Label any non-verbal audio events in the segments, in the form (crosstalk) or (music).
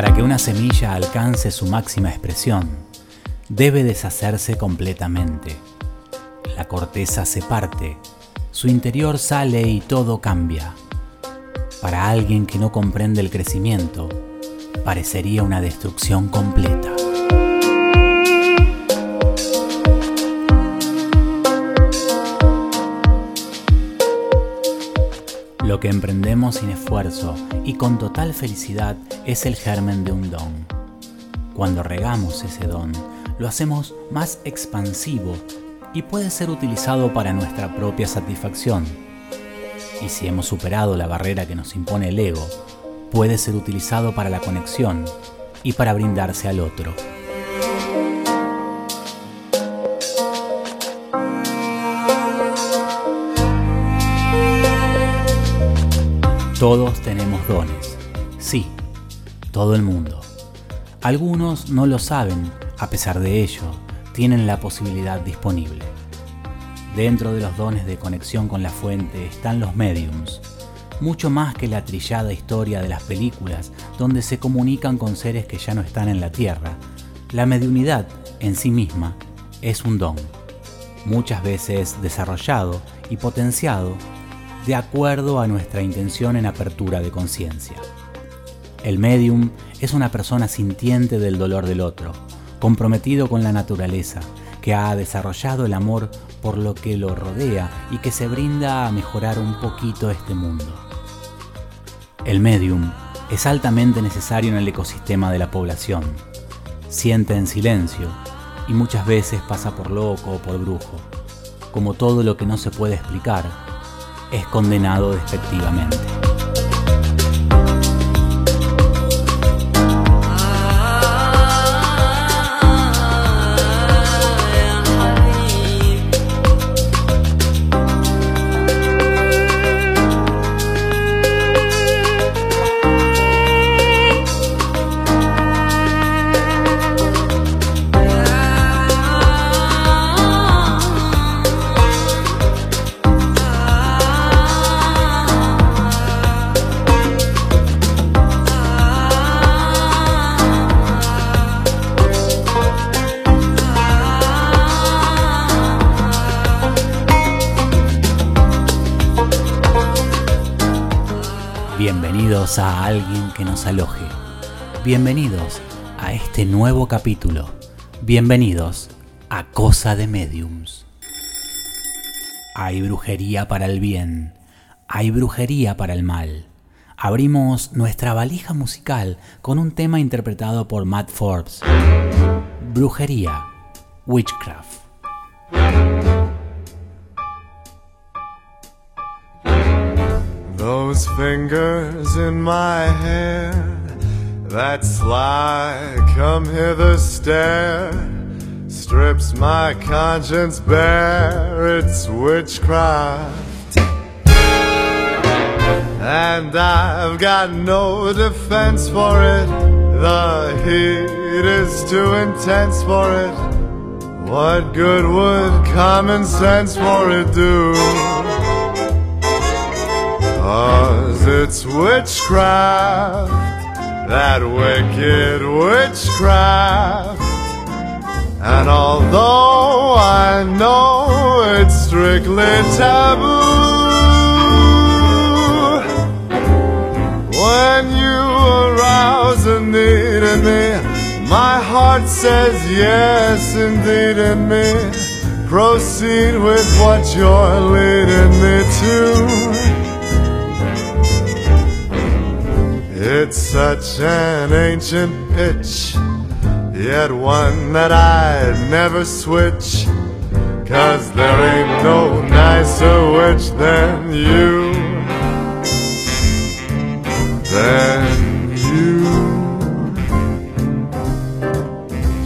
Para que una semilla alcance su máxima expresión, debe deshacerse completamente. La corteza se parte, su interior sale y todo cambia. Para alguien que no comprende el crecimiento, parecería una destrucción completa. Que emprendemos sin esfuerzo y con total felicidad es el germen de un don. Cuando regamos ese don, lo hacemos más expansivo y puede ser utilizado para nuestra propia satisfacción. Y si hemos superado la barrera que nos impone el ego, puede ser utilizado para la conexión y para brindarse al otro. Todos tenemos dones. Sí, todo el mundo. Algunos no lo saben, a pesar de ello, tienen la posibilidad disponible. Dentro de los dones de conexión con la fuente están los mediums, mucho más que la trillada historia de las películas donde se comunican con seres que ya no están en la Tierra. La mediunidad en sí misma es un don, muchas veces desarrollado y potenciado de acuerdo a nuestra intención en apertura de conciencia. El medium es una persona sintiente del dolor del otro, comprometido con la naturaleza, que ha desarrollado el amor por lo que lo rodea y que se brinda a mejorar un poquito este mundo. El medium es altamente necesario en el ecosistema de la población. Siente en silencio y muchas veces pasa por loco o por brujo. Como todo lo que no se puede explicar, es condenado despectivamente. A alguien que nos aloje. Bienvenidos a este nuevo capítulo. Bienvenidos a Cosa de Mediums. Hay brujería para el bien, hay brujería para el mal, abrimos nuestra valija musical con un tema interpretado por Matt Forbes. Brujería, Witchcraft. Fingers in my hair, that sly come hither stare, strips my conscience bare, it's witchcraft. And I've got no defense for it, the heat is too intense for it. What good would common sense for it do? Oh. Cause it's witchcraft, that wicked witchcraft. And although I know it's strictly taboo, when you arouse a need in me, my heart says yes, indeed, in me. Proceed with what you're leading me to. It's such an ancient pitch, yet one that I'd never switch. Cause there ain't no nicer witch than you. Than you.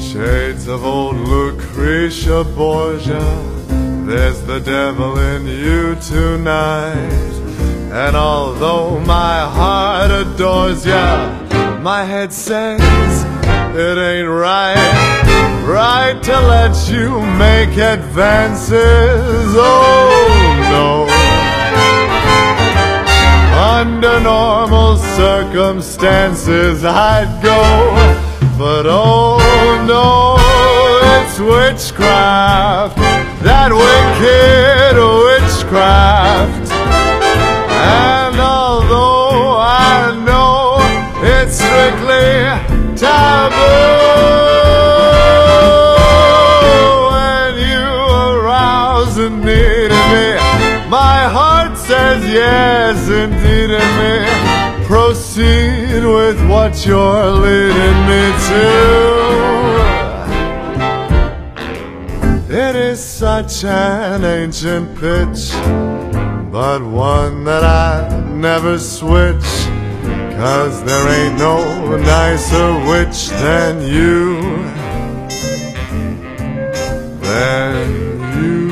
Shades of old Lucretia Borgia. There's the devil in you tonight. And although my heart adores ya, my head says it ain't right. Right to let you make advances. Oh no. Under normal circumstances, I'd go. But oh no, it's witchcraft. That wicked witchcraft. And although I know it's strictly taboo, when you arouse a need in me, my heart says yes, indeed, in me. Proceed with what you're leading me to. It is such an ancient pitch but one that I never switch. Cause there ain't no nicer witch than you. Than you.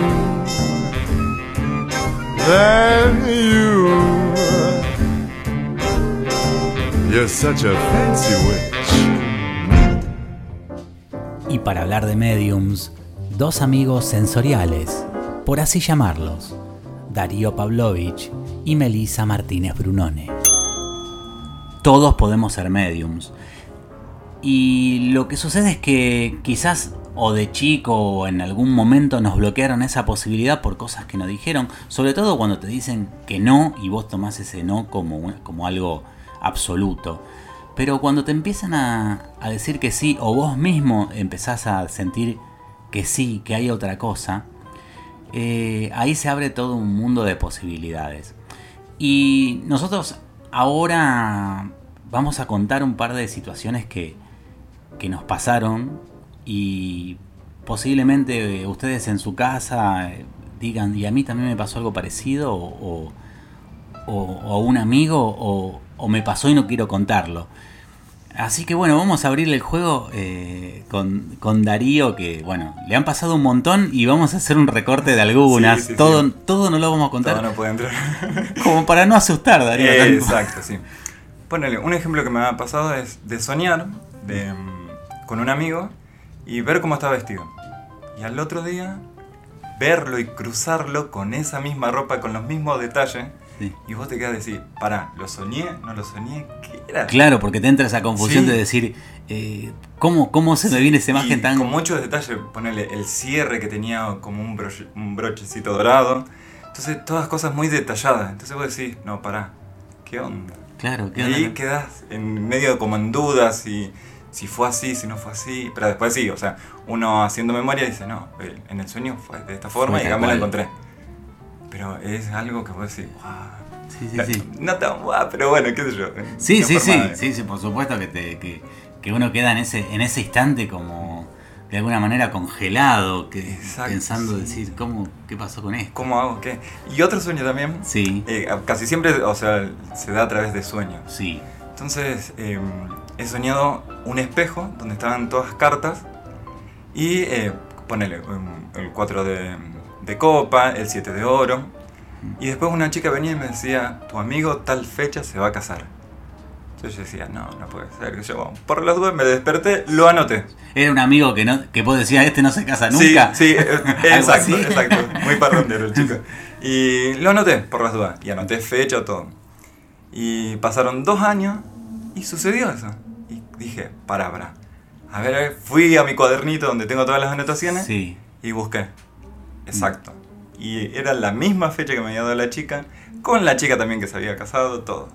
Than you. You're such a fancy witch. Y para hablar de mediums, dos amigos sensoriales, por así llamarlos, Darío Pavlovich y Melissa Martínez Brunone. Todos podemos ser mediums. Y lo que sucede es que quizás o de chico o en algún momento nos bloquearon esa posibilidad por cosas que nos dijeron, sobre todo cuando te dicen que no y vos tomás ese no como, como algo absoluto. Pero cuando te empiezan a, a decir que sí o vos mismo empezás a sentir que sí, que hay otra cosa, eh, ahí se abre todo un mundo de posibilidades. Y nosotros ahora vamos a contar un par de situaciones que, que nos pasaron y posiblemente ustedes en su casa eh, digan, y a mí también me pasó algo parecido, o, o, o a un amigo, o, o me pasó y no quiero contarlo. Así que bueno, vamos a abrir el juego eh, con, con, Darío, que bueno, le han pasado un montón y vamos a hacer un recorte de algunas. Sí, sí, todo, sí. todo no lo vamos a contar. Todo no puede entrar. (laughs) Como para no asustar, Darío. Eh, exacto, sí. Ponele, un ejemplo que me ha pasado es de soñar de, con un amigo y ver cómo está vestido. Y al otro día verlo y cruzarlo con esa misma ropa, con los mismos detalles. Sí. Y vos te quedas a decir, pará, ¿lo soñé? ¿No lo soñé? ¿Qué era? Claro, porque te entra esa confusión sí. de decir, eh, ¿cómo, ¿cómo se me viene esa imagen y tan...? Con muchos detalles, ponerle el cierre que tenía como un, broche, un brochecito dorado. Entonces, todas cosas muy detalladas. Entonces vos decís, no, pará, ¿qué onda? Claro, ¿qué y onda? ahí quedás en medio como en dudas y si fue así, si no fue así. Pero después sí, o sea, uno haciendo memoria dice, no, en el sueño fue de esta forma Fue y acá me lo cual. encontré. Pero es algo que vos decís, wow. Sí, sí, No- sí. No tan guau, pero bueno, qué sé yo. Sí, sí, sí, de- sí, sí, por supuesto que, te, que, que uno queda en ese, en ese instante como de alguna manera congelado, que, Exacto, pensando sí. decir, ¿cómo, ¿qué pasó con esto? ¿Cómo hago qué? Y otro sueño también, Sí, eh, casi siempre, o sea, se da a través de sueños. sí, Entonces, eh, he soñado un espejo donde estaban todas cartas y eh, ponele um, el 4 de, de copa, el 7 de oro. Y después una chica venía y me decía, tu amigo tal fecha se va a casar. Entonces yo decía, no, no puede ser. yo, por las dudas me desperté, lo anoté. Era un amigo que no que vos decías, este no se casa Sí, nunca. Sí, (laughs) eh, Algo exacto, exacto. Muy parrandero el chico. (laughs) Y lo anoté, por las dudas. Y anoté fecha, todo. Y pasaron dos años y sucedió eso. Y dije. A ver, a ver, fui a mi cuadernito donde tengo todas las anotaciones Sí. y busqué. Exacto. Y era la misma fecha que me había dado la chica, con la chica también que se había casado, todo.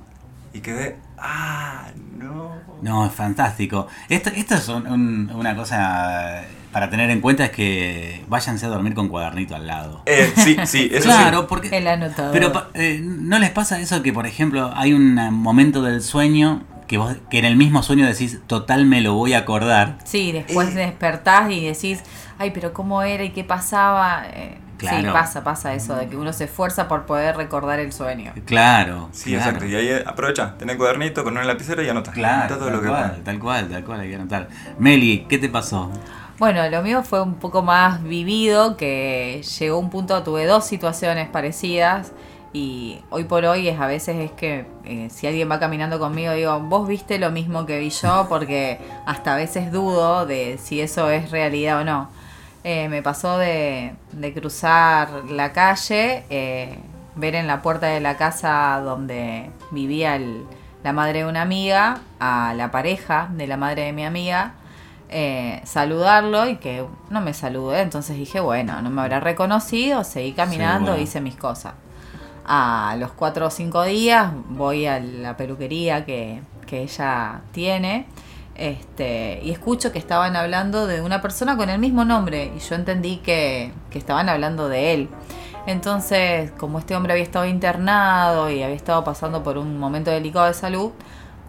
Y quedé, ah, no. No, es fantástico. Esto, esto es un- un- una cosa para tener en cuenta es que váyanse a dormir con cuadernito al lado. Eh, sí, sí, (laughs) eso claro, sí. porque El anotador. Pero pa- eh, ¿no les pasa eso que, por ejemplo, hay un momento del sueño que vos que en el mismo sueño decís, total me lo voy a acordar? Sí, después Eh. despertás y decís, ay, pero ¿cómo era y qué pasaba? Eh, Sí, Claro. pasa, pasa eso, de que uno se esfuerza por poder recordar el sueño. Claro. Sí, claro. exacto. Y ahí eh, aprovecha, tenés el cuadernito con una lapicera y anota. Claro, todo tal lo que cual, tal cual, tal cual, hay que anotar. Meli, ¿qué te pasó? Bueno, lo mío fue un poco más vivido, que llegó un punto, tuve dos situaciones parecidas y hoy por hoy es a veces es que eh, si alguien va caminando conmigo digo, vos viste lo mismo que vi yo, porque hasta a veces dudo de si eso es realidad o no. Eh, me pasó de, de cruzar la calle, eh, ver en la puerta de la casa donde vivía el- la madre de una amiga, a la pareja de la madre de mi amiga, eh, saludarlo y que no me saludé. Entonces dije, bueno, no me habrá reconocido, seguí caminando, hice mis cosas. A los cuatro o cinco días voy a la peluquería que, que ella tiene este, y escucho que estaban hablando de una persona con el mismo nombre y yo entendí que, que estaban hablando de él. Entonces, como este hombre había estado internado y había estado pasando por un momento delicado de salud,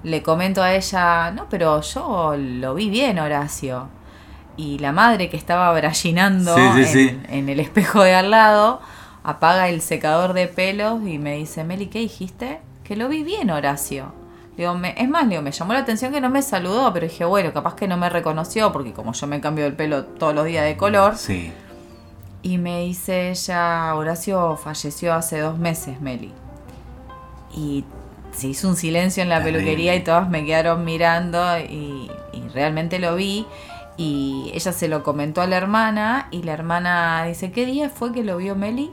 le comento a ella, no, pero yo lo vi bien, Horacio. Y la madre que estaba brallinando Sí, sí, en, sí. en el espejo de al lado, apaga el secador de pelos y me dice, Meli, ¿qué dijiste? Que lo vi bien, Horacio. Digo, me- es más, digo, me llamó la atención que no me saludó, pero dije, bueno, capaz que no me reconoció, porque como yo me cambio el pelo todos los días de color. Sí. Y me dice ella, Horacio falleció hace dos meses, Meli. Y se hizo un silencio en la Terrible. peluquería y todas me quedaron mirando y, y realmente lo vi. Y ella se lo comentó a la hermana y la hermana dice, ¿qué día fue que lo vio Meli?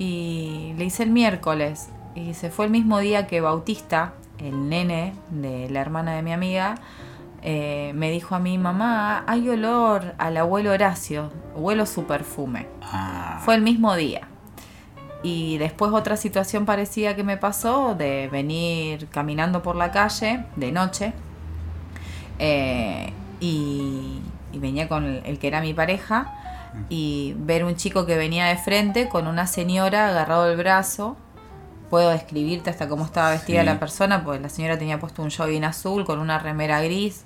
Y le hice el miércoles. Y se fue el mismo día que Bautista, el nene de la hermana de mi amiga, eh, me dijo a mi mamá, hay olor al abuelo Horacio, huelo su perfume. Ah, Fue el mismo día. Y después otra situación parecida que me pasó de venir caminando por la calle de noche eh, y, y venía con el, el que era mi pareja y ver un chico que venía de frente con una señora agarrado del brazo. Puedo describirte hasta cómo estaba vestida Sí. la persona, pues la señora tenía puesto un jogging azul con una remera gris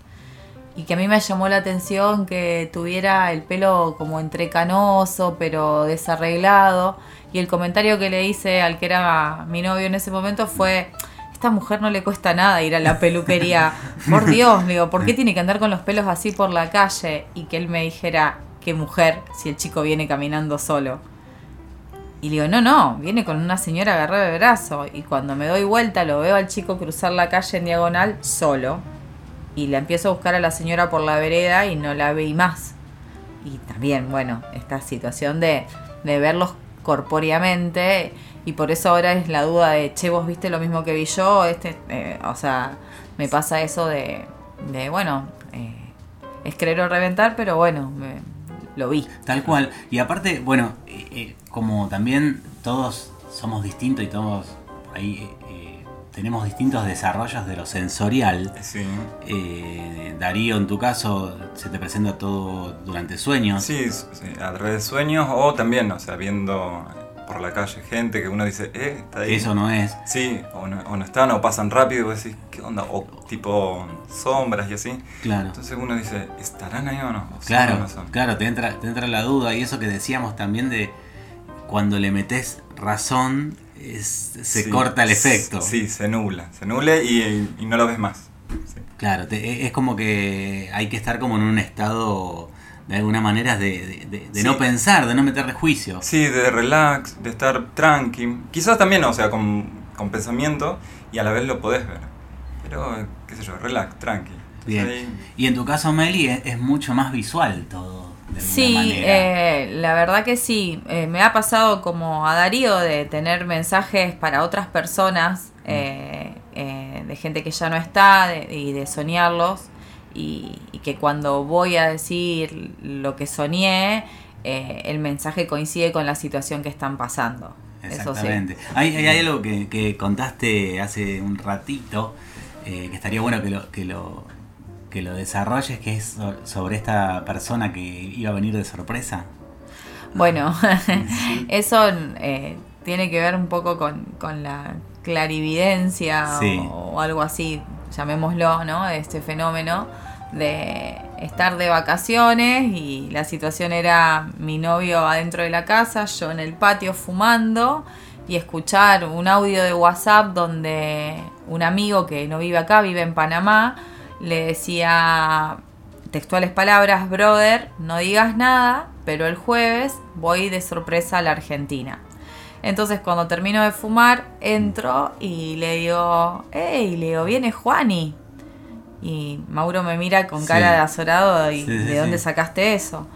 y que a mí me llamó la atención que tuviera el pelo como entrecanoso, pero desarreglado. Y el comentario que le hice al que era mi novio en ese momento fue, esta mujer no le cuesta nada ir a la peluquería. (laughs) Por Dios, digo, ¿por qué tiene que andar con los pelos así por la calle? Y que él me dijera, qué mujer, si el chico viene caminando solo. Y le digo, no, no, viene con una señora agarrada de brazo. Y cuando me doy vuelta lo veo al chico cruzar la calle en diagonal solo. Y la empiezo a buscar a la señora por la vereda y no la vi más. Y también, bueno, esta situación de, de verlos corpóreamente. Y por eso ahora es la duda de, che, vos viste lo mismo que vi yo. Este, eh, o sea, me pasa eso de, de bueno, eh, es creer o reventar, pero bueno, me- lo vi. Tal cual. Y aparte, bueno, eh, eh, como también todos somos distintos y todos por ahí eh, tenemos distintos desarrollos de lo sensorial. Sí. eh, Darío, en tu caso, se te presenta todo durante sueños. Sí, sí, a través de sueños o también, o sea, viendo por la calle gente que uno dice, eh, está ahí. Eso no es. Sí, o no, o no están, o pasan rápido, y vos decís, ¿qué onda? O tipo sombras y así. Claro. Entonces uno dice, ¿estarán ahí o no? O Claro, no claro, te entra, te entra la duda y eso que decíamos también de cuando le metes razón es- se Sí, corta el efecto. Sí, se nubla, se nubla y, y no lo ves más. Sí. Claro, te- es como que hay que estar como en un estado de alguna manera de, de- de- de Sí. no pensar, de no meterle juicio. Sí, de relax, de estar tranqui. Quizás también, o sea, con, con pensamiento y a la vez lo podés ver. Pero, qué sé yo, relax, tranqui. Entonces Bien. ahí- Y en tu caso, Meli, es, es mucho más visual todo. De Sí, eh, la verdad que sí. Eh, me ha pasado como a Darío de tener mensajes para otras personas, eh, eh, de gente que ya no está de- y de soñarlos. Y, y que cuando voy a decir lo que soñé, eh, el mensaje coincide con la situación que están pasando. Eso sí. Exactamente. Hay, hay algo que, que contaste hace un ratito eh, que estaría bueno que lo, que lo que lo desarrolles, que es so- sobre esta persona que iba a venir de sorpresa. Bueno, (laughs) (laughs) eso eh, tiene que ver un poco con, con la clarividencia Sí. o, o algo así, llamémoslo, ¿no? Este fenómeno de estar de vacaciones y la situación era mi novio adentro de la casa, yo en el patio fumando y escuchar un audio de WhatsApp donde un amigo que no vive acá, vive en Panamá, le decía textuales palabras, brother, no digas nada, pero el jueves voy de sorpresa a la Argentina. Entonces cuando termino de fumar, entro y le digo, hey, le digo, viene Juani. Y Mauro me mira con Sí. cara de azorado y Sí, sí, ¿de dónde sacaste eso?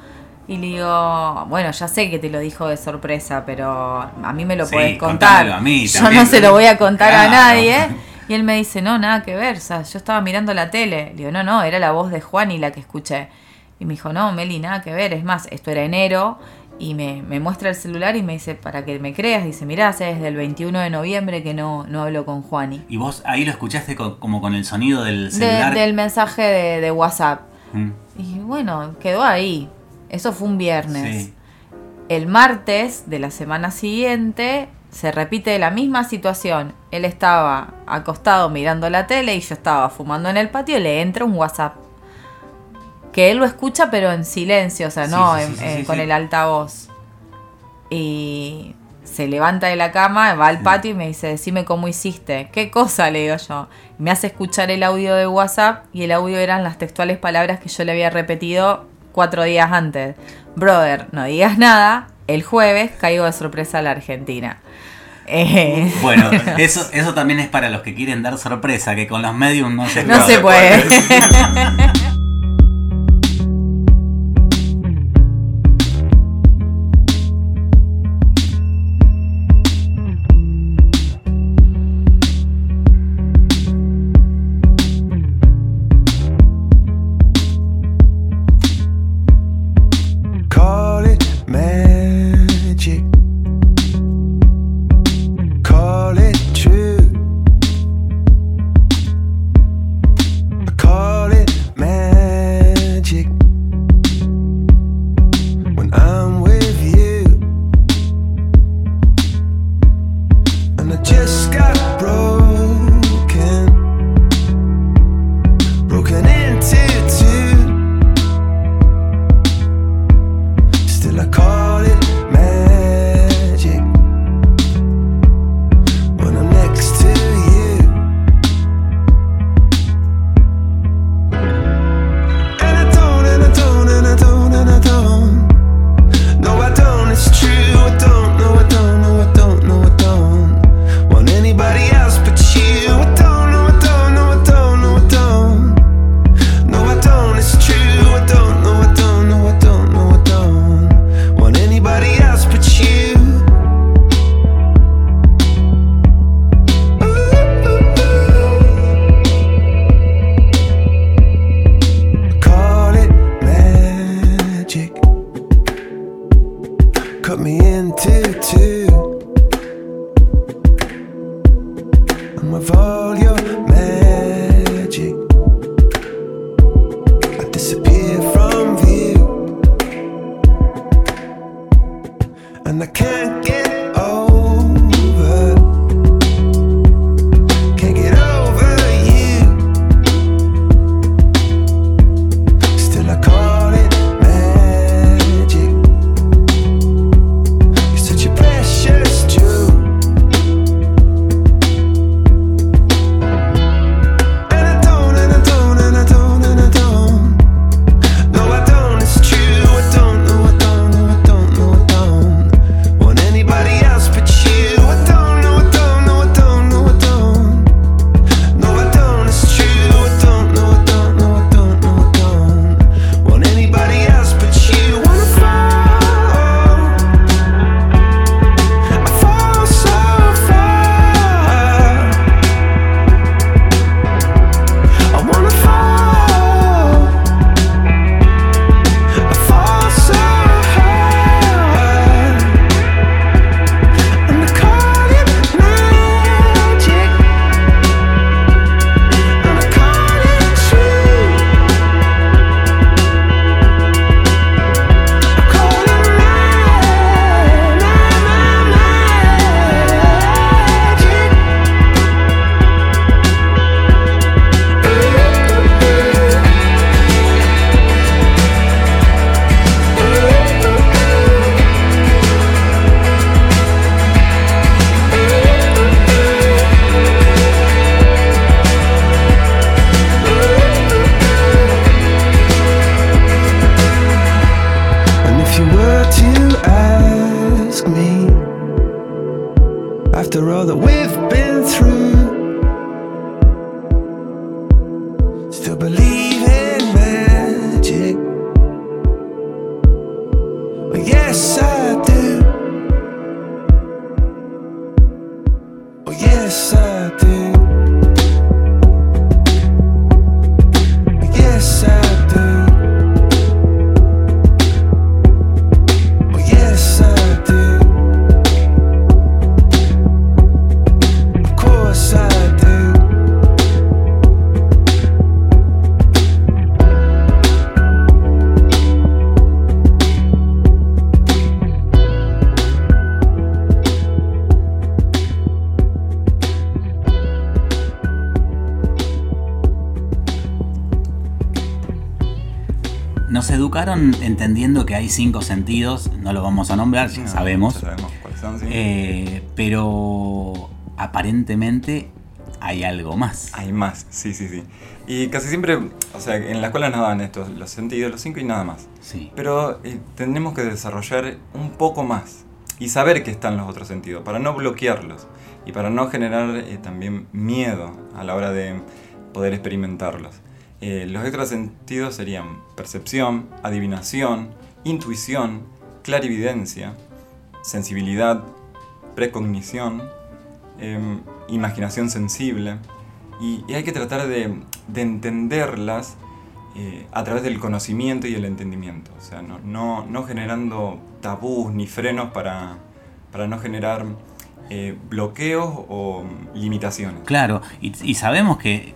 Y le digo, bueno, ya sé que te lo dijo de sorpresa, pero a mí me lo contámelo contar. a mí Yo no se lo voy a contar a nadie. Y él me dice, no, nada que ver, o sea, yo estaba mirando la tele. Le digo, no, no, era la voz de Juan y la que escuché. Y me dijo, no, Meli, nada que ver. Es más, esto era enero. Y me, me muestra el celular y me dice, para que me creas, dice, mirá, hace desde el 21 de noviembre que no, no hablo con Juani. Y vos ahí lo escuchaste con- como con el sonido del De- celular. del mensaje de, de WhatsApp. Mm, Y bueno, quedó ahí. Eso fue un viernes. sí. El martes de la semana siguiente se repite la misma situación. Él estaba acostado mirando la tele y yo estaba fumando en el patio y le entra un WhatsApp. Que él lo escucha pero en silencio, o sea, no sí, en- sí, eh, con el altavoz. Y se levanta de la cama, va al patio y me dice, decime cómo hiciste. ¿Qué cosa? Le digo yo. Me hace escuchar el audio de WhatsApp y el audio eran las textuales palabras que yo le había repetido cuatro días antes. Brother, no digas nada. El jueves caigo de sorpresa a la Argentina. Eh, Bueno, (laughs) eso, eso también es para los que quieren dar sorpresa, que con los medios no se no se puede. (laughs) entendiendo que hay cinco sentidos, no lo vamos a nombrar, ya No, sabemos, ya sabemos cuáles son, sí. eh, pero aparentemente hay algo más. Hay más, sí, sí, sí. Y casi siempre, o sea, en la escuela nos dan estos, los sentidos, los cinco y nada más. Sí. Pero eh, tenemos que desarrollar un poco más y saber que están los otros sentidos para no bloquearlos y para no generar eh, también miedo a la hora de poder experimentarlos. Eh, los extras sentidos serían percepción, adivinación, intuición, clarividencia, sensibilidad, precognición, em, imaginación sensible y, hay que tratar de, de entenderlas eh, a través del conocimiento y el entendimiento, o sea, no, generando tabús ni frenos para, no generar eh, bloqueos o limitaciones. Claro, y, sabemos que,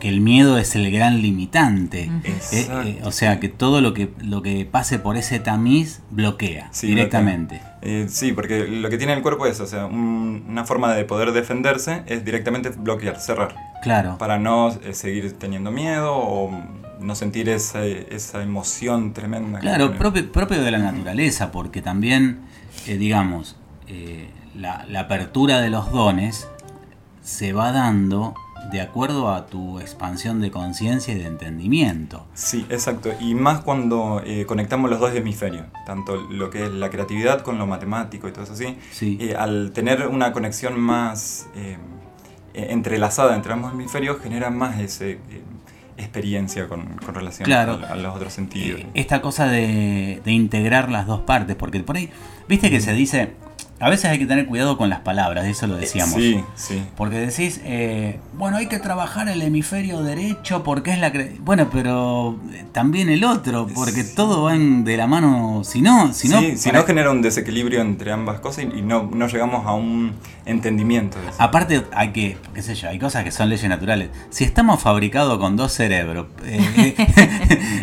que el miedo es el gran limitante. Eh, eh, o sea, que todo lo que, lo que pase por ese tamiz bloquea Sí, directamente. Eh, sí, porque lo que tiene el cuerpo es, o sea, un- una forma de poder defenderse es directamente bloquear, cerrar, Claro. para no eh, seguir teniendo miedo o no sentir esa, esa emoción tremenda. Claro, propio, propio de la naturaleza, porque también, eh, digamos, eh, la, la apertura de los dones se va dando de acuerdo a tu expansión de conciencia y de entendimiento. Sí, exacto. Y más cuando eh, conectamos los dos hemisferios, tanto lo que es la creatividad con lo matemático y todo eso así. Sí. eh, al tener una conexión más eh, eh, entrelazada entre ambos hemisferios, genera más ese, experiencia con, con relación Claro. a, a los otros sentidos. Esta cosa de, de integrar las dos partes, porque por ahí, viste que se dice, a veces hay que tener cuidado con las palabras, eso lo decíamos. Sí, sí. Porque decís, eh, bueno, hay que trabajar el hemisferio derecho porque es la... cre- Bueno, pero eh, también el otro, porque Sí. todo va de la mano, si no, si no... Sí, si no genera un desequilibrio entre ambas cosas y, no, no llegamos a un entendimiento de eso. Aparte hay que, qué sé yo, hay cosas que son leyes naturales. Si estamos fabricados con dos cerebros, eh,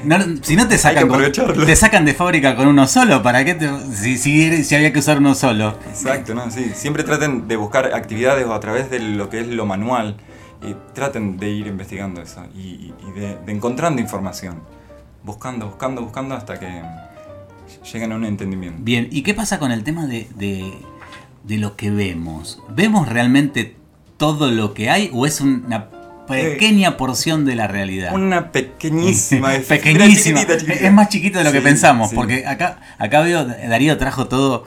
(laughs) no- si no te sacan, con- te sacan de fábrica con uno solo, ¿para qué te, si, si, si había que usar uno solo? Exacto, ¿no? Sí, siempre traten de buscar actividades o a través de lo que es lo manual y traten de ir investigando eso y, y de, de encontrando información, buscando, buscando, buscando hasta que lleguen a un entendimiento. Bien, ¿y qué pasa con el tema de, de, de lo que vemos? ¿Vemos realmente todo lo que hay o es una pequeña porción de la realidad? Una pequeñísima, (laughs) Pequeñísima. chiquitita, chiquitita. Es más chiquito de lo que pensamos, sí. porque acá, acá veo, Darío trajo todo,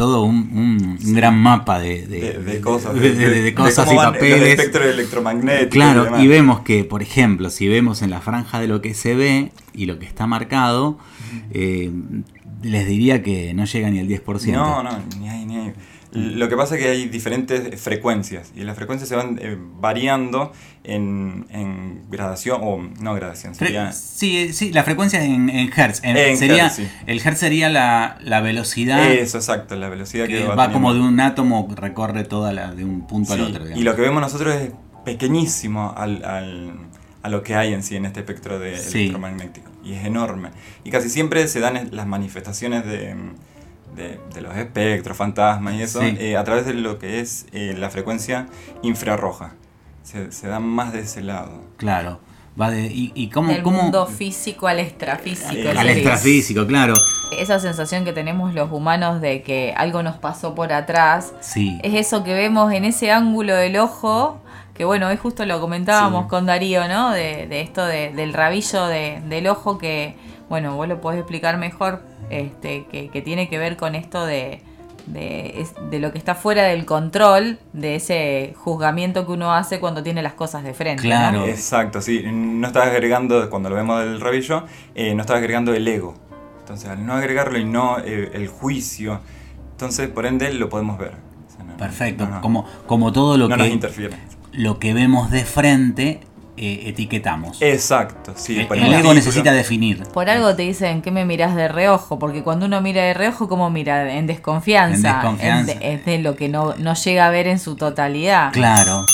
todo un, un- un gran mapa de, de, de cosas, de- cosas cómo y van papeles. espectros electromagnéticos. y Claro, y vemos que, por ejemplo, si vemos en la franja de lo que se ve y lo que está marcado, eh, les diría que no llega ni al 10%. No, no, ni hay, ni hay. Lo que pasa es que hay diferentes frecuencias y las frecuencias se van eh, variando en, en gradación, o no gradación, sería... Sí, sí, la frecuencia en, en hertz. En- En sería, hertz, sí. El hertz sería la, la velocidad Eso, exacto, la velocidad que, que va, va, como de un átomo, recorre toda la, de un punto al Sí, otro. y lo que vemos nosotros es pequeñísimo al, al- a lo que hay en sí en este espectro de Sí. electromagnético. Y es enorme. Y casi siempre se dan las manifestaciones de, de- de los espectros, fantasmas y eso, Sí. eh, a través de lo que es eh, la frecuencia infrarroja. Se, se dan más de ese lado. Claro. Va de, ¿Y, y cómo, Del cómo- mundo físico al extrafísico. Al extrafísico, claro. Esa sensación que tenemos los humanos de que algo nos pasó por atrás, Sí. es eso que vemos en ese ángulo del ojo, que bueno, hoy justo lo comentábamos Sí. con Darío, ¿no? De, de esto de- del rabillo de- del ojo que, bueno, vos lo podés explicar mejor, este, que, que tiene que ver con esto de, de, de lo que está fuera del control, de ese juzgamiento que uno hace cuando tiene las cosas de frente. ¿no? Claro. Exacto, sí. No estás agregando, cuando lo vemos del rabillo, eh, no estás agregando el ego. Entonces, al no agregarlo y no eh, el juicio, entonces, por ende, lo podemos ver. O sea, no- Perfecto. no, no- Como, como todo lo no nos que, interfiere. lo que vemos de frente, eh, etiquetamos. Exacto, sí. el por el el ego título. necesita definir. Por algo te dicen que me mirás de reojo, porque cuando uno mira de reojo, ¿cómo mira? En desconfianza. En desconfianza. Es de, es de lo que no, no llega a ver en su totalidad. Claro.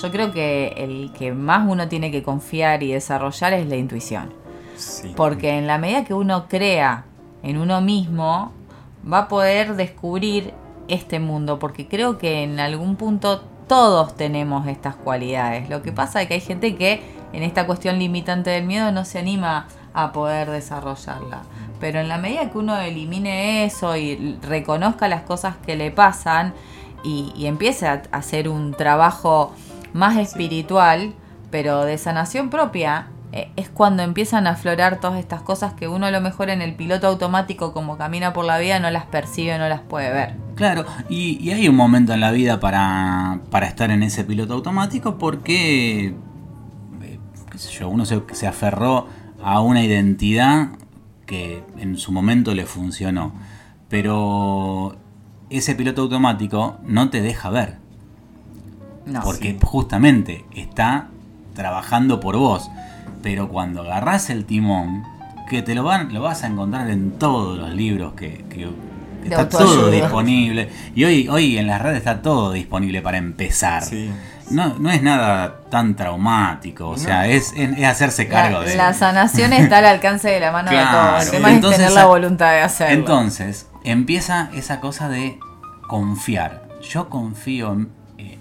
Yo creo que el que más uno tiene que confiar y desarrollar es la intuición. Sí. Porque en la medida que uno crea en uno mismo, va a poder descubrir este mundo. Porque creo que en algún punto todos tenemos estas cualidades. Lo que pasa es que hay gente que en esta cuestión limitante del miedo no se anima a poder desarrollarla. Pero en la medida que uno elimine eso y reconozca las cosas que le pasan y, y empiece a hacer un trabajo más espiritual, pero de sanación propia, eh, es cuando empiezan a aflorar todas estas cosas que uno a lo mejor en el piloto automático como camina por la vida no las percibe, no las puede ver. Claro, y, y hay un momento en la vida para, para estar en ese piloto automático porque, eh, qué sé yo, uno se, se aferró a una identidad que en su momento le funcionó. Pero ese piloto automático no te deja ver. No. Porque justamente está trabajando por vos. Pero cuando agarrás el timón, que te lo van, lo vas a encontrar en todos los libros que De está todo disponible. Y hoy, hoy en las redes está todo disponible para empezar. Sí. No, no es nada tan traumático. O sea, es, es- es hacerse cargo la, de la sanación está al alcance de la mano de todos. El tema es Entonces, tener la voluntad de hacerlo. Entonces, empieza esa cosa de confiar. Yo confío en, eh,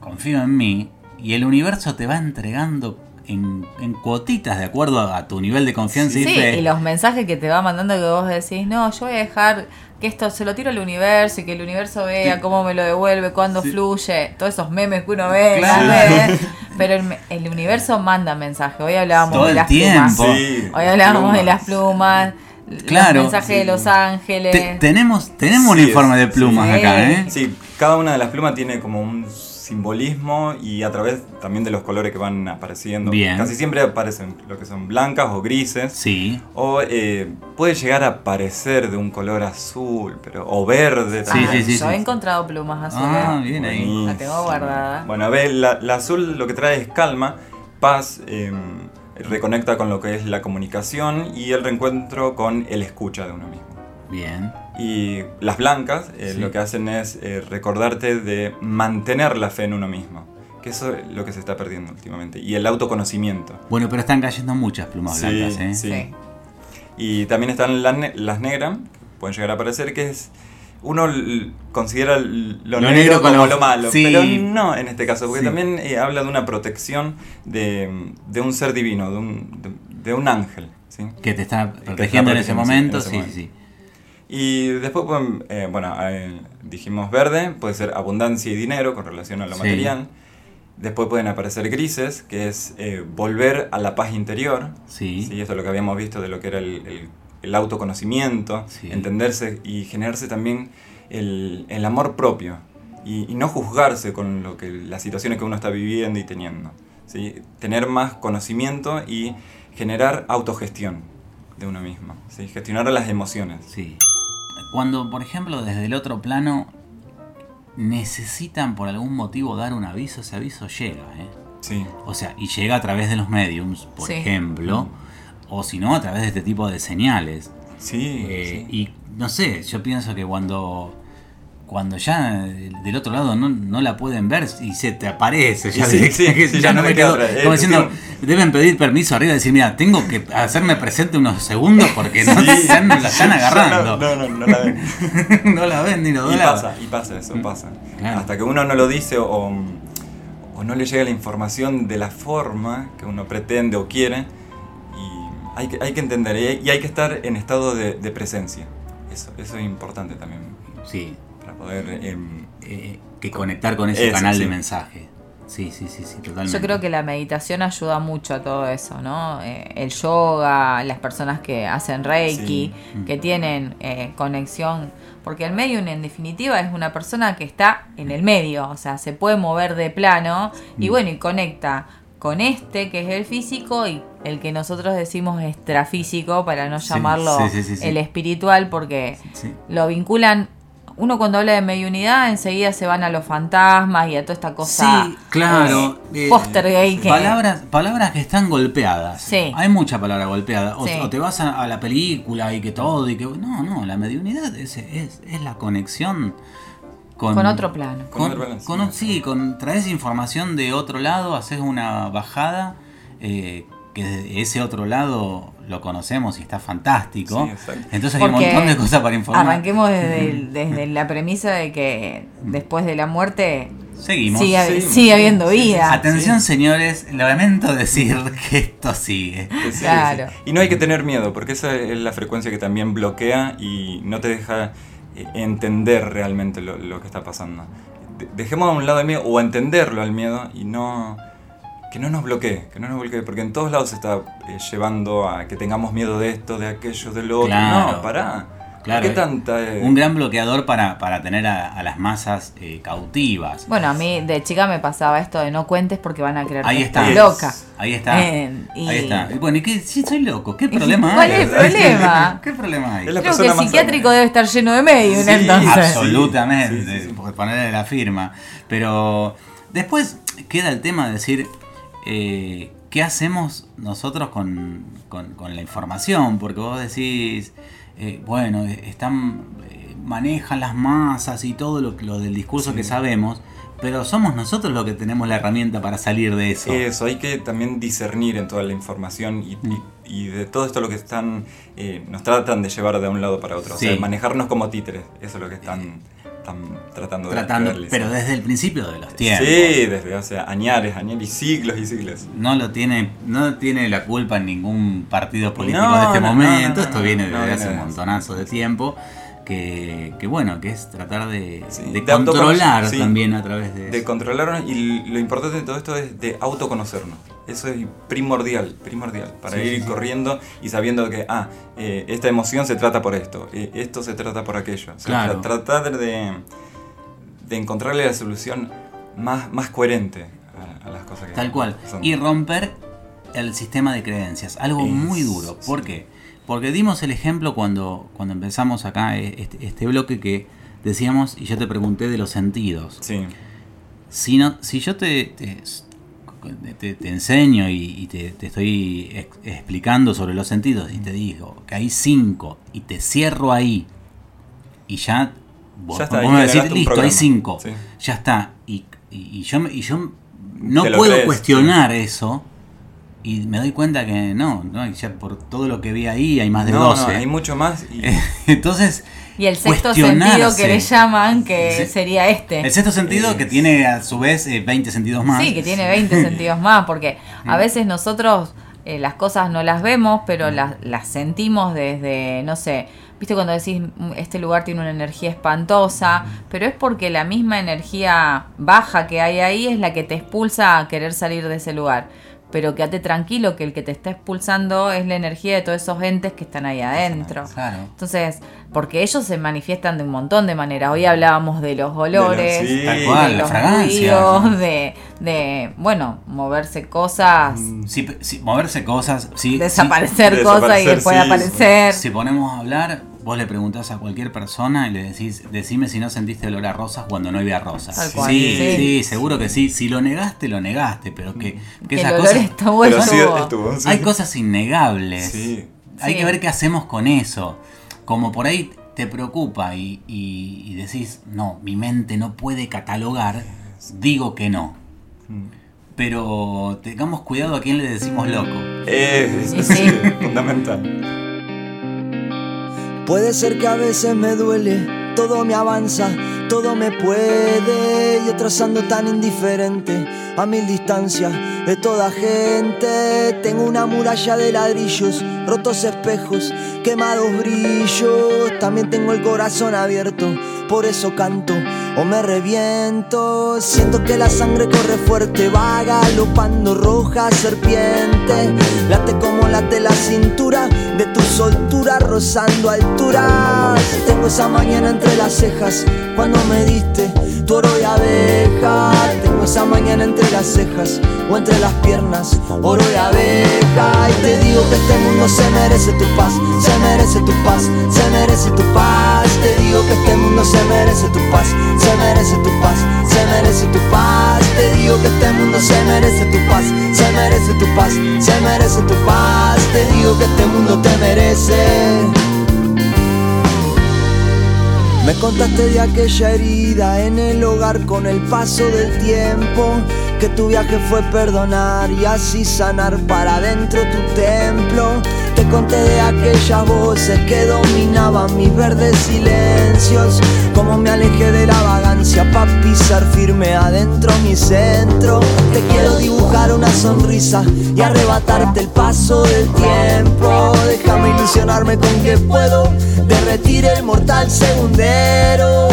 confío en mí y el universo te va entregando en, en cuotitas de acuerdo a, tu nivel de confianza y Sí, y los mensajes que te va mandando que vos decís, no, yo voy a dejar que esto se lo tiro al universo y que el universo vea Sí. cómo me lo devuelve, cuándo Sí. fluye, todos esos memes que uno ve en las Claro. redes. Pero el, me- el universo manda mensajes. Hoy hablábamos Todo de las tiempo. plumas. Sí, Hoy hablábamos de las plumas, Claro. los mensajes de. Los Ángeles. Te- tenemos tenemos un informe de plumas sí. acá, ¿eh? Sí, cada una de las plumas tiene como un simbolismo y a través también de los colores que van apareciendo. Bien. Casi siempre aparecen lo que son blancas o grises. Sí. O eh, puede llegar a aparecer de un color azul, pero o verde Sí, también. sí, sí, Yo sí. he encontrado plumas azules. Ah, bien ahí. Buenísimo. La tengo guardada. Bueno, a ver, la, la azul lo que trae es calma, paz, eh, reconecta con lo que es la comunicación y el reencuentro con el escucha de uno mismo. Bien. Y las blancas eh, Sí. lo que hacen es eh, recordarte de mantener la fe en uno mismo. Que eso es lo que se está perdiendo últimamente. Y el autoconocimiento. Bueno, pero están cayendo muchas plumas Sí, blancas, ¿eh? sí. Sí. Y también están las, ne- las negras, que pueden llegar a aparecer, que es... Uno considera lo, Lo negro, negro como lo- lo malo, sí. pero no en este caso, porque Sí. también eh, habla de una protección de, de un ser divino, de un, de, de un ángel. ¿sí? Que te está está protegiendo en ese sí, momento, en ese sí, momento. sí. Y después, pueden, eh, bueno, eh, dijimos verde, puede ser abundancia y dinero con relación a lo Sí. material. Después pueden aparecer grises, que es eh, volver a la paz interior. Sí. Sí, esto es lo que habíamos visto de lo que era el, el- el autoconocimiento, Sí. entenderse y generarse también el, el amor propio y, y no juzgarse con lo que, las situaciones que uno está viviendo y teniendo. ¿sí? Tener más conocimiento y generar autogestión de uno mismo, ¿sí? gestionar las emociones. Sí. Cuando, por ejemplo, desde el otro plano necesitan por algún motivo dar un aviso, ese aviso llega, ¿eh? Sí. O sea, y llega a través de los mediums, por Sí. ejemplo, o si no, a través de este tipo de señales. Sí, Eh, sí. Y no sé, yo pienso que cuando cuando ya del otro lado no, no la pueden ver y se te aparece, ya, Sí, de- sí, que sí, ya ya no me quedo. Eh, Como diciendo, deben pedir permiso arriba y decir, mira, tengo que hacerme presente unos segundos porque no, (laughs) ya no la están (laughs) agarrando. No, no, no, la ven. (laughs) no la ven ni los Y pasa, y pasa eso, pasa. Claro. Hasta que uno no lo dice o, o no le llega la información de la forma que uno pretende o quiere. Y hay que, hay que entender, y hay, y hay que estar en estado de, de presencia. Eso, eso es importante también Sí, para poder... em, eh, que conectar con ese Eso, canal de mensaje. Sí, sí, sí, sí, totalmente. Yo creo que la meditación ayuda mucho a todo eso, ¿no? Eh, el yoga, las personas que hacen reiki, Sí. que tienen eh, conexión, porque el medium en definitiva es una persona que está en el medio, o sea, se puede mover de plano y Mm. bueno, y conecta con este que es el físico y el que nosotros decimos extrafísico para no Sí, llamarlo sí, sí, sí, sí. el espiritual porque Sí. lo vinculan uno cuando habla de mediunidad enseguida se van a los fantasmas y a toda esta cosa Sí, claro. eh, eh, Postergate que- Palabras, palabras que están golpeadas. Sí. Hay mucha palabra golpeada. O, Sí. o te vas a, a la película y que todo y que. No, no, la mediunidad es, es, es la conexión con, con otro plano. Con sí, con traes información de otro lado, haces una bajada eh, que de ese otro lado lo conocemos y está fantástico. Sí, exacto. Entonces hay un Porque montón de cosas para informar. Arranquemos desde, el- desde la premisa de que después de la muerte Seguimos. sigue, sí, sigue habiendo vida. Atención, señores, lamento decir (laughs) que esto sigue. Que sí, Claro. sí. Y no hay que tener miedo, porque esa es la frecuencia que también bloquea y no te deja eh, entender realmente lo, lo que está pasando. De- dejemos a un lado el miedo o entenderlo al miedo y no que no nos bloquee, que no nos bloquee, porque en todos lados se está eh, llevando a que tengamos miedo de esto, de aquello, de lo otro. No, pará. Claro, ¿Qué eh, tanta eh, Un gran bloqueador para, para tener a, a las masas eh, cautivas. Bueno, a mí de chica me pasaba esto de no cuentes porque van a creer Ahí que está. estás loca. Ahí está. Eh, y- Ahí está. Bueno, ¿y qué? Si soy loco, ¿qué problema ¿Cuál hay? es el problema? (laughs) ¿Qué problema hay? Creo que el psiquiátrico debe estar lleno de medios Sí, entonces. Absolutamente, Sí, sí, sí. por ponerle la firma. Pero después queda el tema de decir, eh, ¿qué hacemos nosotros con, con- con la información? Porque vos decís, eh, bueno, eh, están eh, manejan las masas y todo lo, lo del discurso que sabemos, pero somos nosotros los que tenemos la herramienta para salir de eso. Eso, hay que también discernir en toda la información y, Mm. y- y de todo esto lo que están, eh, nos tratan de llevar de un lado para otro. O sea, manejarnos como títeres, eso es lo que están, están tratando de Tratando, pero desde el principio de los tiempos. Sí, desde, o sea, añares, añares y siglos y siglos. No lo tiene, no tiene la culpa en ningún partido político No, de este no, momento. no, Esto viene desde hace un montonazo de tiempo. Que, que bueno, que es tratar de, Sí, de de controlar sí. también a través de, De eso. controlarnos y lo importante de todo esto es de autoconocernos. Eso es primordial, primordial, para Sí, ir corriendo y sabiendo que, ah, eh, esta emoción se trata por esto, eh, esto se trata por aquello. O sea, Claro. tratar de, de encontrarle la solución más, más coherente a, a las cosas que Tal cual. son. Y romper el sistema de creencias. Algo Es- muy duro. ¿Por qué? Porque dimos el ejemplo cuando, cuando empezamos acá eh, este, este bloque que decíamos, y yo te pregunté de los sentidos. Sí, Si, no, si yo te, te, te- te enseño y, y te, te estoy ex- explicando sobre los sentidos y te digo que hay cinco y te cierro ahí y ya, vos, Ya está, vos me un listo, hay programa". cinco, Sí. ya está. Y, y- y yo, y yo no puedo crees, cuestionar eso y me doy cuenta que no, no, ya por todo lo que vi ahí hay más de no, 12. no, hay mucho más y (laughs) Entonces, Y el sexto sentido que le llaman, que Sí. sería este. el sexto sentido que tiene a su vez eh, 20 sentidos más. Sí, que tiene 20 sentidos más, porque a Mm. veces nosotros eh, las cosas no las vemos, pero las, las sentimos desde, no sé, viste cuando decís, "Mm, este lugar tiene una energía espantosa, pero es porque la misma energía baja que hay ahí es la que te expulsa a querer salir de ese lugar. Pero quédate tranquilo que el que te está expulsando es la energía de todos esos entes que están ahí adentro. Claro. Entonces, porque ellos se manifiestan de un montón de maneras. Hoy hablábamos de los olores, sí. Tal cual, de los fragancia. ruidos, de, de, bueno, moverse cosas, Sí, sí, moverse cosas, sí. desaparecer sí. cosas y después sí. aparecer. Si, si ponemos a hablar, vos le preguntás a cualquier persona y le decís, decime si no sentiste olor a rosas cuando no había rosas. Sí, sí. sí, seguro que sí. Si lo negaste, lo negaste, pero que, que Que esas cosas. estuvo, pero sí estuvo. estuvo. sí. Hay cosas innegables. Sí. Hay Sí. que ver qué hacemos con eso. Como por ahí te preocupa y, y- y decís, no, mi mente no puede catalogar, digo que no. Mm. Pero tengamos cuidado a quién le decimos loco. Es, fundamental. Puede ser que a veces me duele, todo me avanza, todo me puede. Yo trazando tan indiferente a mil distancias de toda gente. Tengo una muralla de ladrillos, rotos espejos, quemados brillos. También tengo el corazón abierto, por eso canto o me reviento. Siento que la sangre corre fuerte, va galopando roja serpiente. Late como late la cintura de tu soltura rozando alturas. Tengo esa mañana entre las cejas cuando me diste tu oro y abeja. Esa mañana entre las cejas o entre las piernas, oro y abeja. Y te digo que este mundo se merece tu paz, se merece tu paz, se merece tu paz. Te digo que este mundo se merece tu paz, se merece tu paz, se merece tu paz. Te digo que este mundo se merece tu paz, se merece tu paz, se merece tu paz. Te digo que este mundo te merece. Me contaste de aquella herida en el hogar con el paso del tiempo. Que tu viaje fue perdonar y así sanar para dentro tu templo. Te conté de aquellas voces que dominaban mis verdes silencios. Como me alejé de la vagancia para pisar firme adentro mi centro. Te quiero dibujar una sonrisa y arrebatarte el paso del tiempo. Déjame ilusionarme con que puedo derretir el mortal segundero.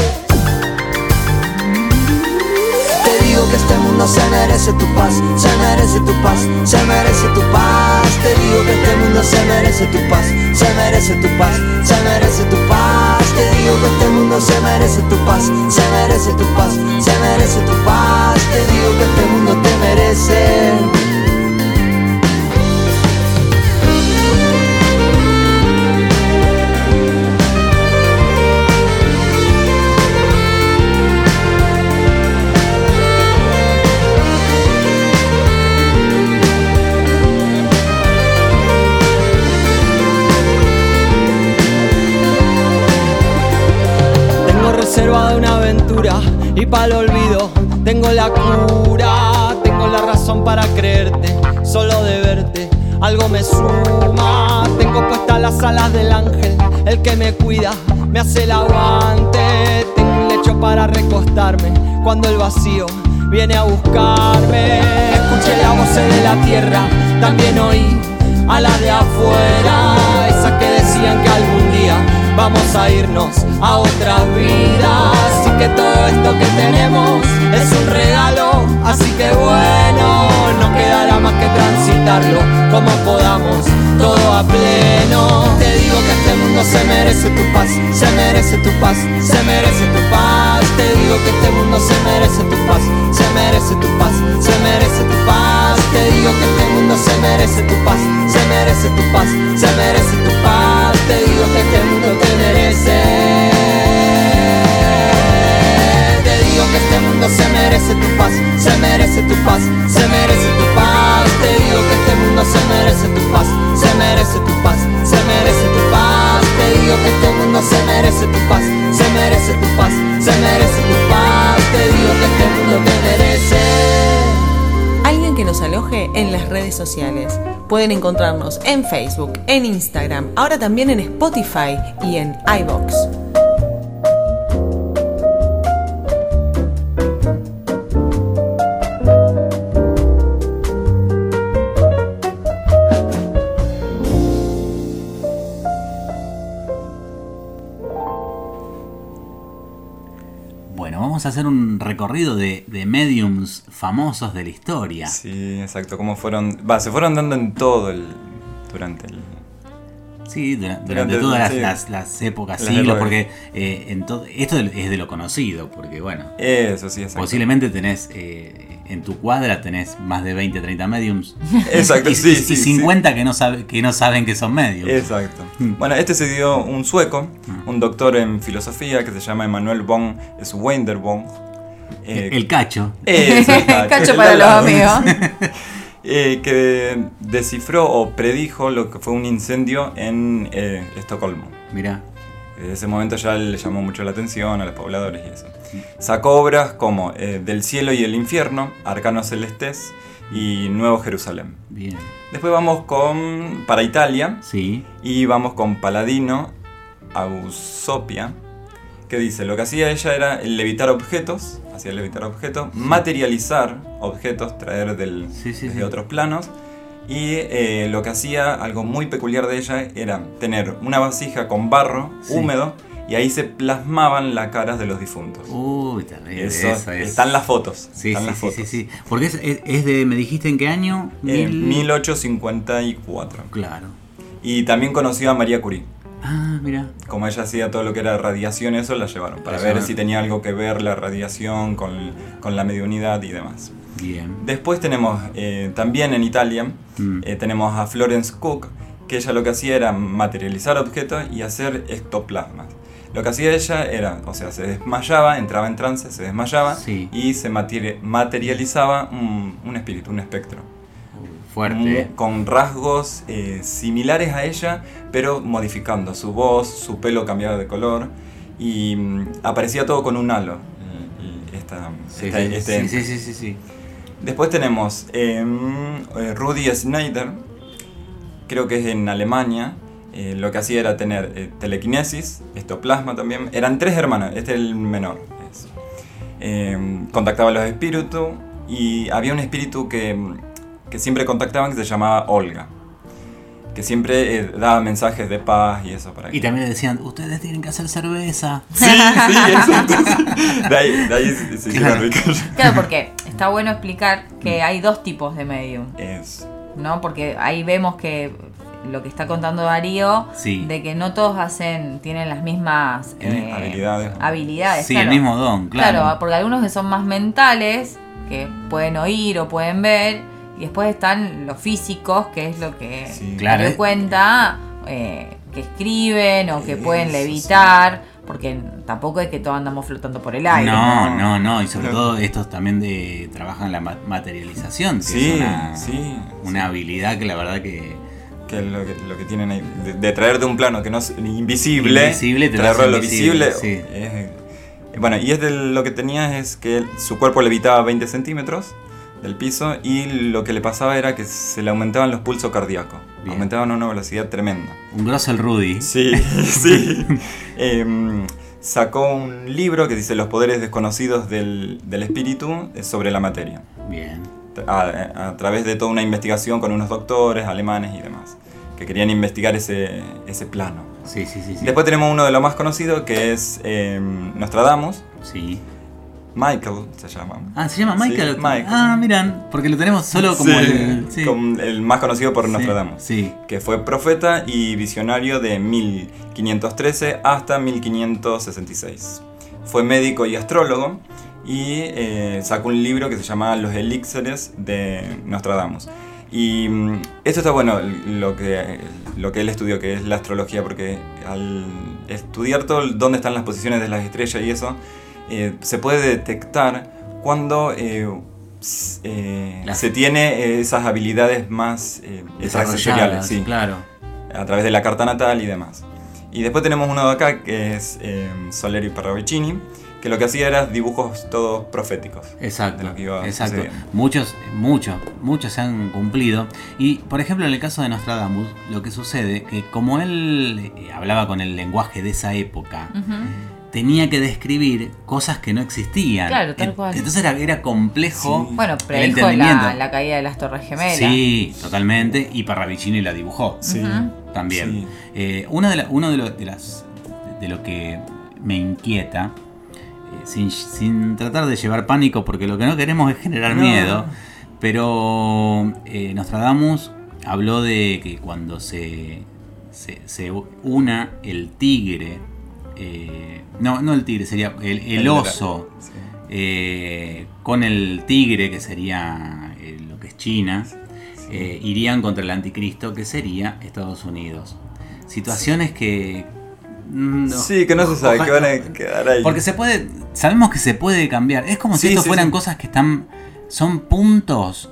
Que este mundo se merece tu paz, se merece tu paz, se merece tu paz. Te digo que este mundo se merece tu paz, se merece tu paz, se merece tu paz. Te digo que este mundo se merece tu paz, se merece tu paz, se merece tu paz. Te digo que este mundo te merece. Para el olvido tengo la cura, tengo la razón para creerte, solo de verte algo me suma. Tengo puestas las alas del ángel, el que me cuida, me hace el aguante. Tengo un lecho para recostarme cuando el vacío viene a buscarme. Escuché la voz de la tierra, también oí a la de afuera, esas que decían que algún día vamos a irnos a otras vidas que todo esto que tenemos es un regalo, así que bueno, no quedará más que transitarlo como podamos, todo a pleno. Te digo que este mundo se merece tu paz, se merece tu paz, se merece tu paz. Te digo que este mundo se merece tu paz, se merece tu paz, se merece tu paz. Te digo que este mundo se merece tu paz, se merece tu paz, se merece tu paz. Te digo que este mundo te merece. Te digo que este mundo se merece tu paz, se merece tu paz, se merece tu paz. Te digo que este mundo te merece. Alguien que nos aloje en las redes sociales. Pueden encontrarnos en Facebook, en Instagram, ahora también en Spotify y en iBox. Vamos a hacer un recorrido de, de mediums famosos de la historia. Sí, exacto. Cómo fueron. Va, se fueron dando en todo el. Durante el. Sí, dura- durante, Durante- todas las, sí. las- las épocas, Las siglos, épocas. porque eh, en esto es de lo conocido, porque bueno, Eso sí, exacto. posiblemente tenés eh, en tu cuadra tenés más de 20, 30 mediums. (laughs) Exacto, y, sí, y- sí, y sí. 50 que, no sabe, que no saben que son mediums. Exacto. Mm. Bueno, este se dio un sueco, un doctor en filosofía que se llama Emanuel von Schweinderborn. Eh, el cacho. (laughs) El Cacho para los amigos. (laughs) Eh, que descifró o predijo lo que fue un incendio en eh, Estocolmo. Mirá. Desde ese momento ya le llamó mucho la atención a los pobladores y eso. Sacó obras como eh, Del cielo y el infierno, Arcanos celestes y Nuevo Jerusalén. Bien. Después vamos con para Italia Sí. y vamos con Paladino Ausopia, que dice, lo que hacía ella era levitar objetos, hacía levitar objetos, materializar objetos, traer del, Sí, sí, desde sí. otros planos. Y eh, lo que hacía, algo muy peculiar de ella, era tener una vasija con barro húmedo y ahí se plasmaban las caras de los difuntos. Uy, terrible. Eso, eso es. Están las fotos. Sí, están sí, las sí, fotos. sí, sí. Porque es, de, ¿me dijiste en qué año? En Mil- 1854. Claro. Y también conoció a María Curie. Ah, mira. como ella hacía todo lo que era radiación, eso la llevaron para La ver llevaron. si tenía algo que ver la radiación con, con la mediunidad y demás. Bien. Después tenemos eh, también en Italia, Mm. eh, tenemos a Florence Cook, que ella lo que hacía era materializar objetos y hacer ectoplasmas. Lo que hacía ella era, o sea, se desmayaba, entraba en trance, se desmayaba Sí. y se materi- materializaba un, un espíritu, un espectro. Fuerte. Mu- Con rasgos eh, similares a ella, pero modificando su voz, su pelo cambiaba de color y mm, aparecía todo con un halo. y- y esta- Sí, esta- sí, este sí, sí, sí, sí. Después tenemos eh, eh, Rudy Snyder, creo que es en Alemania, eh, lo que hacía era tener eh, telequinesis, estoplasma también. Eran tres hermanos, este es el menor. es. Eh, contactaba a los espíritus y había un espíritu que, que siempre contactaban que se llamaba Olga. Que siempre eh, daba mensajes de paz y eso para Y también le decían, ustedes tienen que hacer cerveza. (laughs) Sí, sí, exacto. sí. De ahí, de ahí se, se Claro. porque está bueno explicar que hay dos tipos de medium, Es. ¿no? Porque ahí vemos que lo que está contando Darío, Sí. de que no todos hacen, tienen las mismas Tienen habilidades. habilidades, Sí, claro. el mismo don, claro. porque algunos que son más mentales, que pueden oír o pueden ver, y después están los físicos, que es lo que Sí. Claro. Cuenta, eh, que escriben o que pueden levitar, porque tampoco es que todos andamos flotando por el aire. No, no, no, y sobre Claro. todo estos también de trabajan la ma- materialización, que Sí, es una, sí, una sí. habilidad que la verdad que Que lo que, lo que tienen ahí. De, de traer de un plano que no es invisible. Invisible, traerlo a lo visible. sí. bueno, y es de lo que tenía es que su cuerpo levitaba 20 centímetros del piso y lo que le pasaba era que se le aumentaban los pulsos cardíacos. Bien. Aumentaban a una velocidad tremenda. un grosso el Rudy. Sí, (laughs) sí. Em, sacó un libro que dice Los poderes desconocidos del, del espíritu eh, sobre la materia. Bien. A, a través de toda una investigación con unos doctores alemanes y demás, que querían investigar ese, ese plano. Sí, sí, sí, sí. Después tenemos uno de los más conocidos que es em, Nostradamus. Sí. Michael se llama. Ah, se llama Michael. Sí, Michael. Ah, miran, porque lo tenemos solo como Sí, el. Sí. como el más conocido por Nostradamus. Sí. que fue profeta y visionario de 1513 hasta 1566. Fue médico y astrólogo y eh, sacó un libro que se llama Los elixires de Nostradamus. Y mm, esto está bueno, lo que, lo que él estudió, que es la astrología, porque al estudiar todo dónde están las posiciones de las estrellas y eso, eh, se puede detectar cuando eh, eh, Las- se tiene esas habilidades más extrasensoriales, sí, claro. a través de la carta natal y demás. Y después tenemos uno de acá que es Soleri Parravicini, que lo que hacía era dibujos todos proféticos. Exacto, de lo que iba exacto. Muchos, muchos, muchos se han cumplido. Y por ejemplo, en el caso de Nostradamus, lo que sucede que como él eh, hablaba con el lenguaje de esa época, tenía que describir cosas que no existían. Claro, tal cual. Entonces era, era complejo. Sí. Bueno, el predijo entendimiento. la, la caída de las Torres Gemelas. Sí, totalmente. Y Parravicini la dibujó. Sí. También. Sí. Eh, una de la- uno de, lo, de las de lo que me inquieta, sin, sin tratar de llevar pánico, porque lo que no queremos es generar No. miedo, pero eh, Nostradamus habló de que cuando se, se, se una el tigre, eh, no, no el tigre, sería el, el El- oso Sí. eh, con el tigre, que sería eh, lo que es China, irían contra el anticristo, que sería Estados Unidos. Situaciones que... mm, no- Sí, que no se sabe, que van a quedar ahí. Porque se puede, sabemos que se puede cambiar. Es como si Sí, esto sí, fueran sí. cosas que están, son puntos,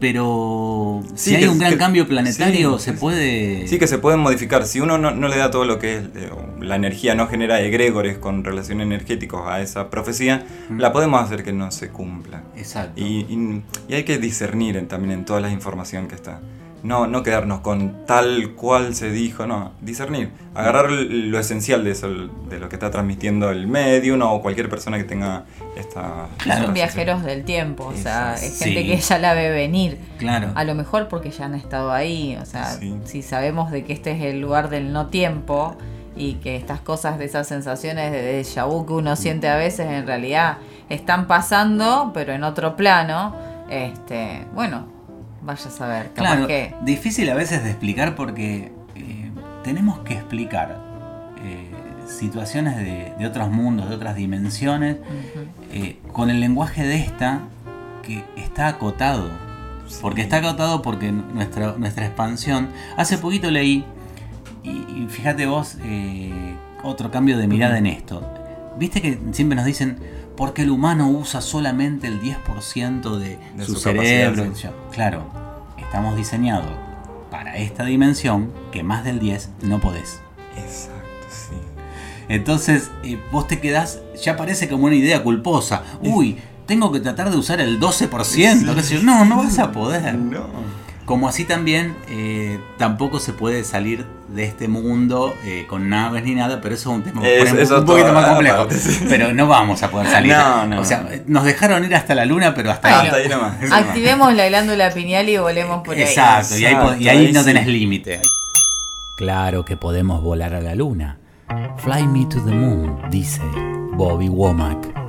pero si hay que- un gran que- cambio planetario sí, se puede... Sí, que se pueden modificar. Si uno no, no le da todo lo que es eh, la energía, no genera egregores con relación energéticos a esa profecía, Mm. la podemos hacer que no se cumpla. Exacto. Y, y- y hay que discernir en- también en toda la información que está. No, no quedarnos con tal cual se dijo, no, discernir. Agarrar lo esencial de eso, de lo que está transmitiendo el medium o cualquier persona que tenga esta... Claro. Son viajeros del tiempo, o sea, es Sí. gente que ya la ve venir. Claro. A lo mejor porque ya han estado ahí, o sea, Sí. si sabemos de que este es el lugar del no tiempo y que estas cosas de esas sensaciones de déjà vu que uno siente a veces en realidad están pasando, pero en otro plano, este, bueno, vaya a saber, capaz Claro, que difícil a veces de explicar porque eh, tenemos que explicar eh, situaciones de, de otros mundos, de otras dimensiones, eh, con el lenguaje de esta que está acotado. Porque está acotado porque nuestra, nuestra expansión. Hace poquito leí, y, y fíjate vos, otro cambio de mirada en esto. Viste que siempre nos dicen, porque el humano usa solamente el 10% de, De su, su cerebro. sí. Claro, estamos diseñados para esta dimensión que más del 10 no podés. Exacto, sí. Entonces, eh, vos te quedás, ya parece como una idea culposa. Uy, tengo que tratar de usar el 12%. qué sé yo. No, no vas a poder. No. Como así también eh, tampoco se puede salir de este mundo eh, con naves ni nada, pero eso es un tema Es- un poquito más complejo. sí. Pero no vamos a poder salir. No, no. O sea, nos dejaron ir hasta la luna, pero hasta Hasta ahí. ahí nomás. Activemos la glándula pineal y volemos por ahí. Exacto, y ahí, po- y Exacto, ahí no tenés límite. Claro que podemos volar a la luna. Fly me to the moon, dice Bobby Womack.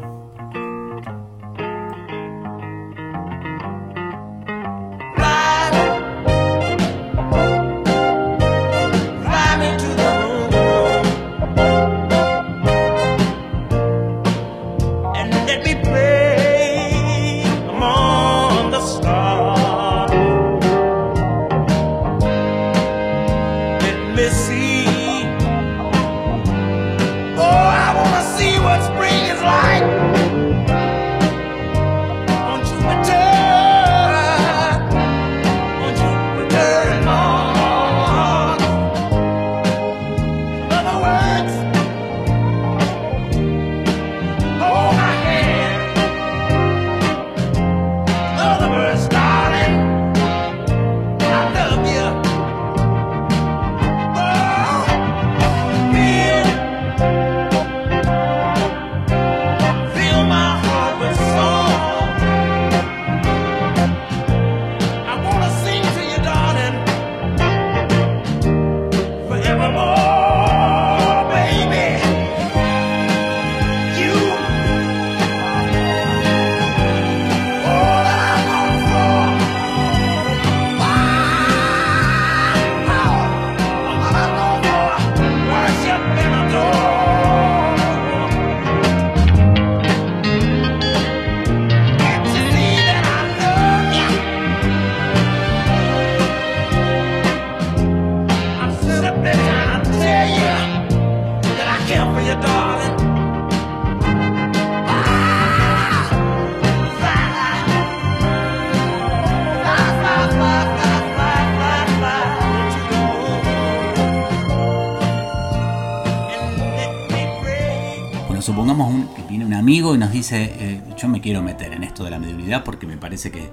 Parece que...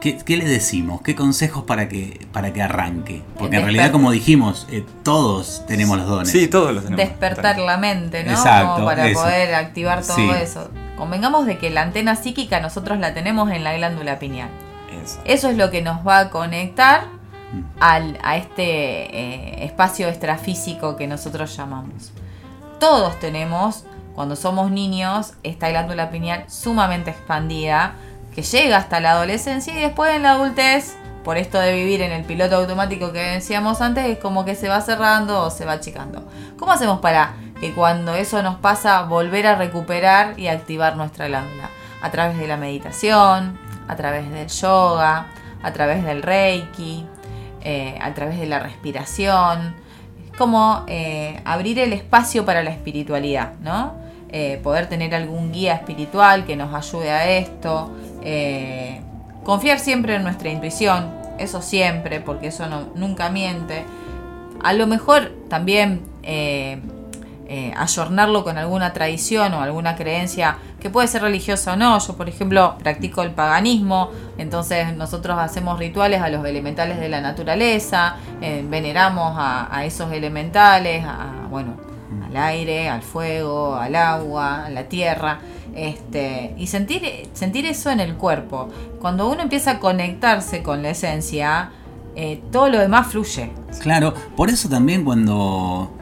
¿Qué, qué le decimos? ¿Qué consejos para que, para que arranque? Porque en realidad, como dijimos, eh, todos tenemos los dones. Sí, todos los tenemos. Despertar la mente, ¿no? Exacto, Como para eso. poder activar todo Sí. eso. Convengamos de que la antena psíquica nosotros la tenemos en la glándula pineal. Eso. Eso es lo que nos va a conectar al, a este eh, espacio extrafísico que nosotros llamamos. Todos tenemos, cuando somos niños, esta glándula pineal sumamente expandida que llega hasta la adolescencia y después en la adultez, por esto de vivir en el piloto automático que decíamos antes, es como que se va cerrando o se va achicando. ¿Cómo hacemos para que cuando eso nos pasa volver a recuperar y activar nuestra glándula? A través de la meditación, a través del yoga, a través del reiki, eh, a través de la respiración. Es como eh, abrir el espacio para la espiritualidad, ¿no? Eh, poder tener algún guía espiritual que nos ayude a esto. Eh, confiar siempre en nuestra intuición, eso siempre, porque eso nunca miente. A lo mejor también eh, eh, ayornarlo con alguna tradición o alguna creencia que puede ser religiosa o no. Yo, por ejemplo, practico el paganismo, entonces nosotros hacemos rituales a los elementales de la naturaleza, eh, veneramos a, a esos elementales, a, bueno, al aire, al fuego, al agua, a la tierra. Este, y sentir, sentir eso en el cuerpo. Cuando uno empieza a conectarse con la esencia, eh, todo lo demás fluye. Claro, por eso también cuando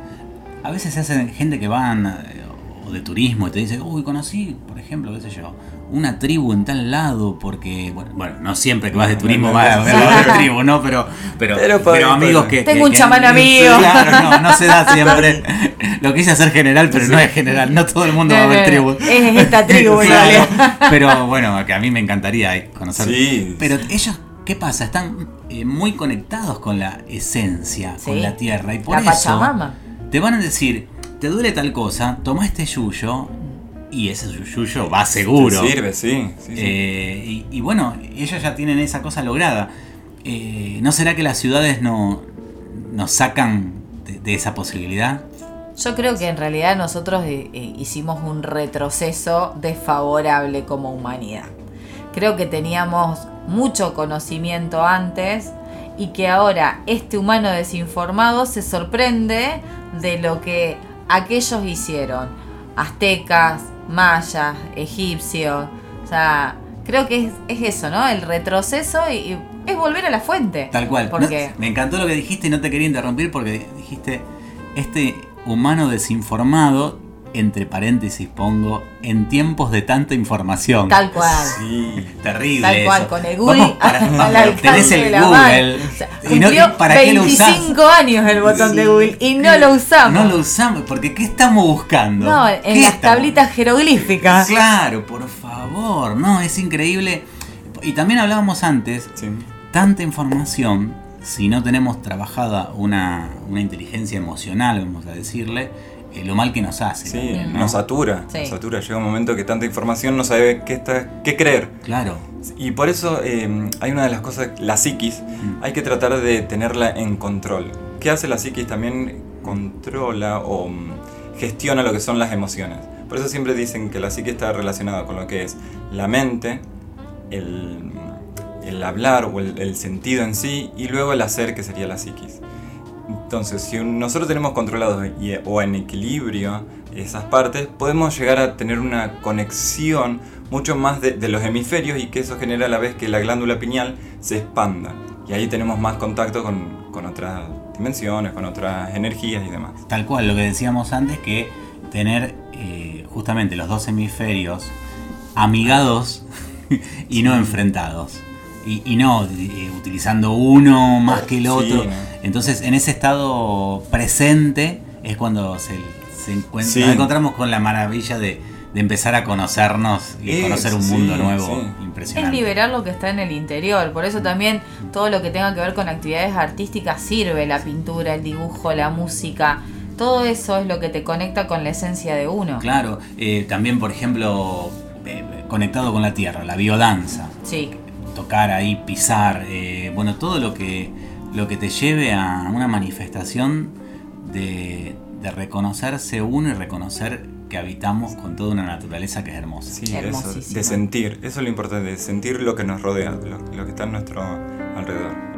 a veces se hacen gente que van eh, o de turismo y te dice, uy, conocí, por ejemplo, qué sé yo, una tribu en tal lado, porque, bueno, bueno, no siempre que vas de turismo vas a ver a una tribu, ¿no? Pero, pero, Pero amigos que... Tengo que- un que- chamán amigo. Claro, no, no se da siempre. (laughs) Lo quise hacer general, pero no es general, no todo el mundo va a ver tribu. Es esta tribu, (laughs) Claro, pero bueno, que a mí me encantaría conocer. Sí. Pero ellos, ¿qué pasa? Están eh, muy conectados con la esencia, con la tierra. Y por La eso Pachamama. te van a decir, te duele tal cosa, toma este yuyo y ese yuyo va seguro. Te sirve, sí. sí, sí. Eh, y, y bueno, ellos ya tienen esa cosa lograda. Eh, ¿No será que las ciudades no nos sacan de, de esa posibilidad? Yo creo que en realidad nosotros eh, hicimos un retroceso desfavorable como humanidad. creo que teníamos mucho conocimiento antes y que ahora este humano desinformado se sorprende de lo que aquellos hicieron. Aztecas, mayas, egipcios. O sea, creo que es, es eso, ¿no? El retroceso y, y es volver a la fuente. Tal cual. Porque No, me encantó lo que dijiste y no te quería interrumpir porque dijiste, este humano desinformado, entre paréntesis pongo, en tiempos de tanta información. tal cual. Sí. Terrible. Tal cual, eso. con el Google Vamos para- (laughs) al tenés de el la Google. mano. O sea, y no, ¿Para qué lo? 25 años el botón de. Google y no lo usamos. No lo usamos, porque ¿qué estamos buscando? No, en ¿Qué las estamos- tablitas jeroglíficas. Claro, por favor, no, es increíble. Y también hablábamos antes, Sí. tanta información, si no tenemos trabajada una, una inteligencia emocional, vamos a decirle, lo mal que nos hace. Sí, también, ¿no? nos satura, Sí. nos satura. Llega un momento que tanta información no sabe qué, está, qué creer. Claro, Y por eso eh, hay una de las cosas, la psiquis, Mm. hay que tratar de tenerla en control. ¿Qué hace la psiquis? También controla o mm, gestiona lo que son las emociones. Por eso siempre dicen que la psiquis está relacionada con lo que es la mente, el, el hablar o el, el sentido en sí, y luego el hacer, que sería la psiquis. Entonces, si nosotros tenemos controlado y- o en equilibrio esas partes, podemos llegar a tener una conexión mucho más de, de los hemisferios y que eso genera a la vez que la glándula pineal se expanda. Y ahí tenemos más contacto con, con otras dimensiones, con otras energías y demás. tal cual, lo que decíamos antes, que tener eh, justamente los dos hemisferios amigados (laughs) y no enfrentados. Y, y no eh, utilizando uno más que el Sí, otro. Entonces, en ese estado presente es cuando se, se encuent- Sí. nos encontramos con la maravilla de, de empezar a conocernos y conocer un sí, mundo nuevo sí. Es impresionante. liberar lo que está en el interior. Por eso también todo lo que tenga que ver con actividades artísticas sirve. La pintura, el dibujo, la música. Todo eso es lo que te conecta con la esencia de uno. Claro, eh, también, por ejemplo, eh, conectado con la tierra, la biodanza. Sí. Tocar ahí, pisar, eh, bueno, todo lo que, lo que te lleve a una manifestación de, de reconocerse uno y reconocer que habitamos con toda una naturaleza que es hermosa. Sí, eso, de sentir, eso es lo importante, de sentir lo que nos rodea, lo, lo que está a nuestro alrededor.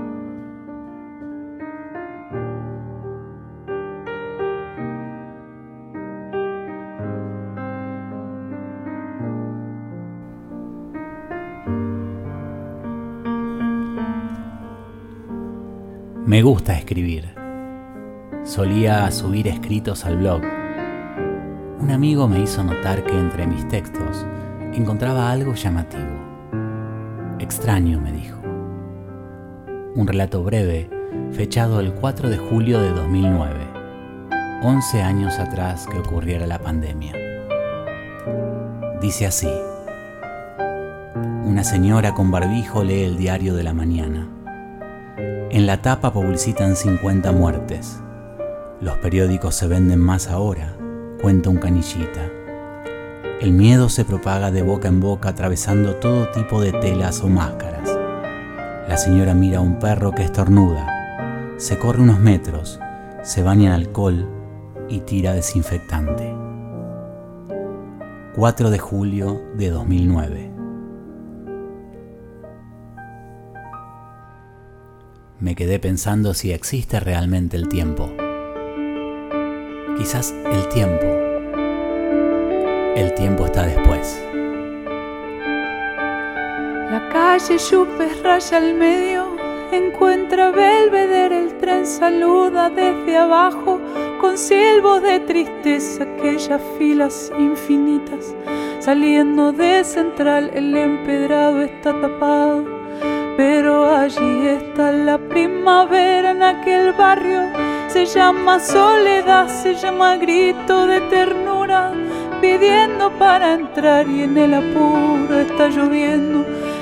Me gusta escribir. Solía subir escritos al blog. Un amigo me hizo notar que entre mis textos encontraba algo llamativo. Extraño, me dijo. Un relato breve, fechado el 4 de julio de 2009, 11 años atrás que ocurriera la pandemia. Dice así. Una señora con barbijo lee el diario de la mañana. En la tapa publicitan 50 muertes. Los periódicos se venden más ahora, cuenta un canillita. El miedo se propaga de boca en boca atravesando todo tipo de telas o máscaras. La señora mira a un perro que estornuda. Se corre unos metros, se baña en alcohol y tira desinfectante. 4 de julio de 2009. Me quedé pensando si existe realmente el tiempo. Quizás el tiempo. El tiempo está después. La calle Yupes raya al medio, encuentra Belvedere, el tren saluda desde abajo con silbos de tristeza aquellas filas infinitas. Saliendo de central el empedrado está tapado, pero allí está la primavera en aquel barrio. Se llama soledad, se llama grito de ternura, pidiendo para entrar y en el apuro está lloviendo.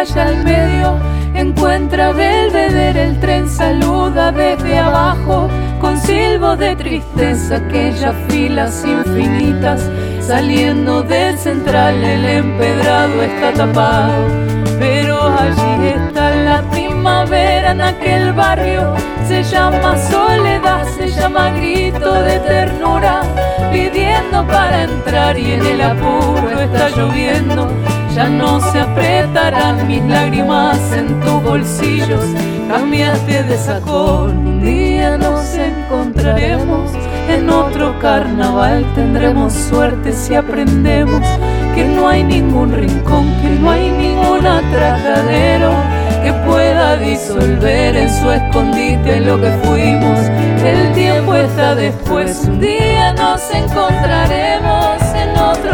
Al medio, encuentra Belvedere, el tren saluda desde abajo, con silbo de tristeza, aquellas filas infinitas, saliendo del central, el empedrado está tapado, pero allí está la primavera en aquel barrio, se llama soledad, se llama grito de ternura, pidiendo para entrar y en el apuro está lloviendo. Ya no se apretarán mis lágrimas en tus bolsillos, cambiaste de sacón. Un día nos encontraremos en otro carnaval, tendremos suerte si aprendemos que no hay ningún rincón, que no hay ningún atracadero que pueda disolver en su escondite lo que fuimos. El tiempo está después, un día nos encontraremos